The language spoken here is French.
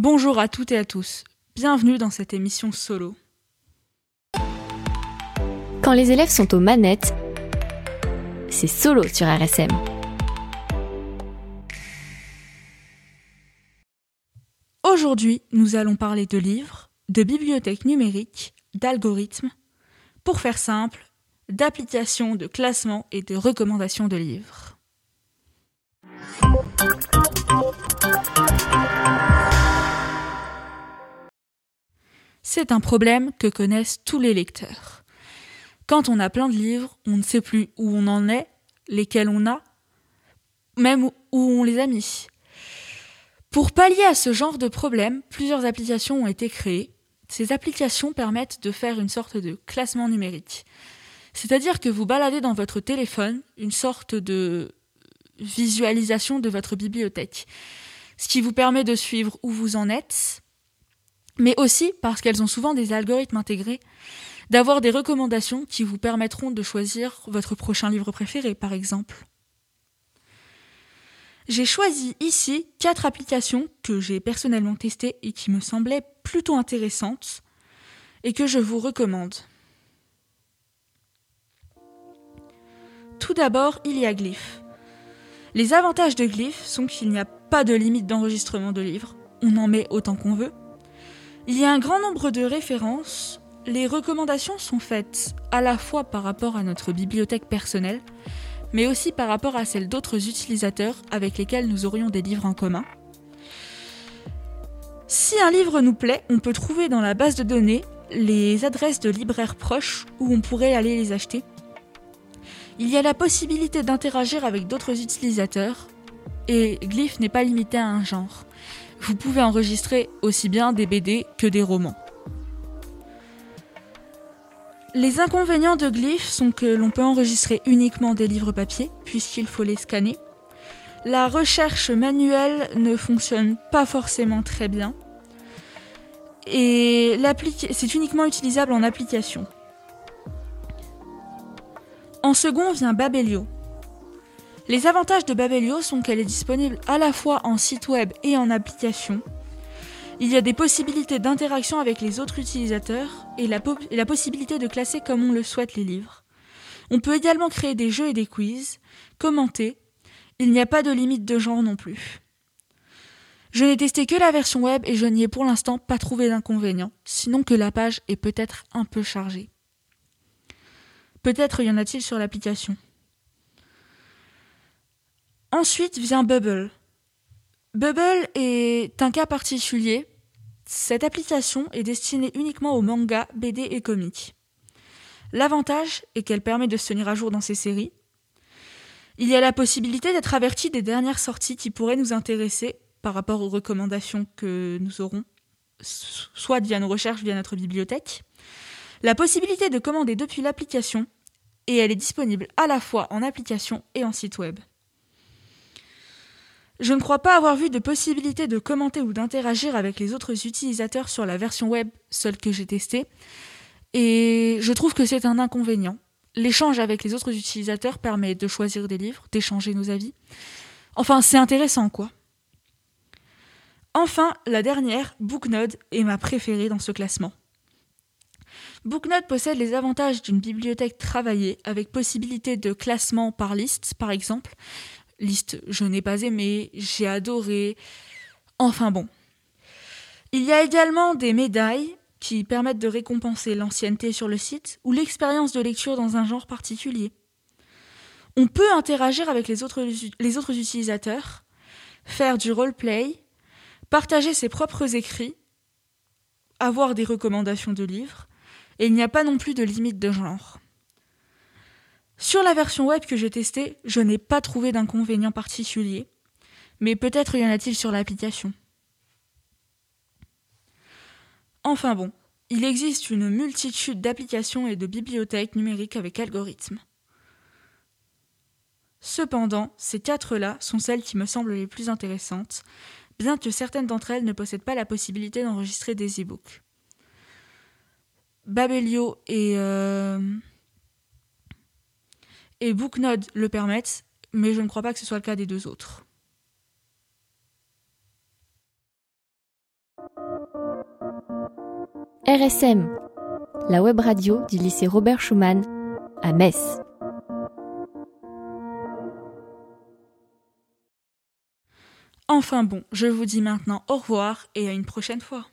Bonjour à toutes et à tous, bienvenue dans cette émission solo. Quand les élèves sont aux manettes, c'est solo sur RSM. Aujourd'hui, nous allons parler de livres, de bibliothèques numériques, d'algorithmes, pour faire simple, d'applications, de classements et de recommandations de livres. C'est un problème que connaissent tous les lecteurs. Quand on a plein de livres, on ne sait plus où on en est, lesquels on a, même où on les a mis. Pour pallier à ce genre de problème, plusieurs applications ont été créées. Ces applications permettent de faire une sorte de classement numérique. C'est-à-dire que vous baladez dans votre téléphone une sorte de visualisation de votre bibliothèque, ce qui vous permet de suivre où vous en êtes, mais aussi parce qu'elles ont souvent des algorithmes intégrés, d'avoir des recommandations qui vous permettront de choisir votre prochain livre préféré, par exemple. J'ai choisi ici quatre applications que j'ai personnellement testées et qui me semblaient plutôt intéressantes et que je vous recommande. Tout d'abord, il y a Glyph. Les avantages de Glyph sont qu'il n'y a pas de limite d'enregistrement de livres, on en met autant qu'on veut. Il y a un grand nombre de références, les recommandations sont faites à la fois par rapport à notre bibliothèque personnelle, mais aussi par rapport à celle d'autres utilisateurs avec lesquels nous aurions des livres en commun. Si un livre nous plaît, on peut trouver dans la base de données les adresses de libraires proches où on pourrait aller les acheter. Il y a la possibilité d'interagir avec d'autres utilisateurs, et Glyph n'est pas limité à un genre. Vous pouvez enregistrer aussi bien des BD que des romans. Les inconvénients de Glyph sont que l'on peut enregistrer uniquement des livres papier, puisqu'il faut les scanner. La recherche manuelle ne fonctionne pas forcément très bien. Et c'est uniquement utilisable en application. En second vient Babelio. Les avantages de Babelio sont qu'elle est disponible à la fois en site web et en application. Il y a des possibilités d'interaction avec les autres utilisateurs et la, possibilité de classer comme on le souhaite les livres. On peut également créer des jeux et des quiz, commenter. Il n'y a pas de limite de genre non plus. Je n'ai testé que la version web et je n'y ai pour l'instant pas trouvé d'inconvénient, sinon que la page est peut-être un peu chargée. Peut-être y en a-t-il sur l'application. Ensuite vient Bubble. Bubble est un cas particulier. Cette application est destinée uniquement aux mangas, BD et comics. L'avantage est qu'elle permet de se tenir à jour dans ses séries. Il y a la possibilité d'être averti des dernières sorties qui pourraient nous intéresser par rapport aux recommandations que nous aurons, soit via nos recherches, via notre bibliothèque. La possibilité de commander depuis l'application, et elle est disponible à la fois en application et en site web. Je ne crois pas avoir vu de possibilité de commenter ou d'interagir avec les autres utilisateurs sur la version web seule que j'ai testée, et je trouve que c'est un inconvénient. L'échange avec les autres utilisateurs permet de choisir des livres, d'échanger nos avis. Enfin, c'est intéressant, quoi. Enfin, la dernière, Booknode, est ma préférée dans ce classement. Booknode possède les avantages d'une bibliothèque travaillée avec possibilité de classement par liste, par exemple. Liste, je n'ai pas aimé, j'ai adoré. Enfin bon. Il y a également des médailles qui permettent de récompenser l'ancienneté sur le site ou l'expérience de lecture dans un genre particulier. On peut interagir avec les autres, utilisateurs, faire du roleplay, partager ses propres écrits, avoir des recommandations de livres, et il n'y a pas non plus de limite de genre. Sur la version web que j'ai testée, je n'ai pas trouvé d'inconvénient particulier, mais peut-être y en a-t-il sur l'application. Enfin bon, il existe une multitude d'applications et de bibliothèques numériques avec algorithmes. Cependant, ces quatre-là sont celles qui me semblent les plus intéressantes, bien que certaines d'entre elles ne possèdent pas la possibilité d'enregistrer des e-books. Babelio et, euh, et Booknode le permettent, mais je ne crois pas que ce soit le cas des deux autres. RSM, la web radio du lycée Robert Schumann à Metz. Enfin bon, je vous dis maintenant au revoir et à une prochaine fois.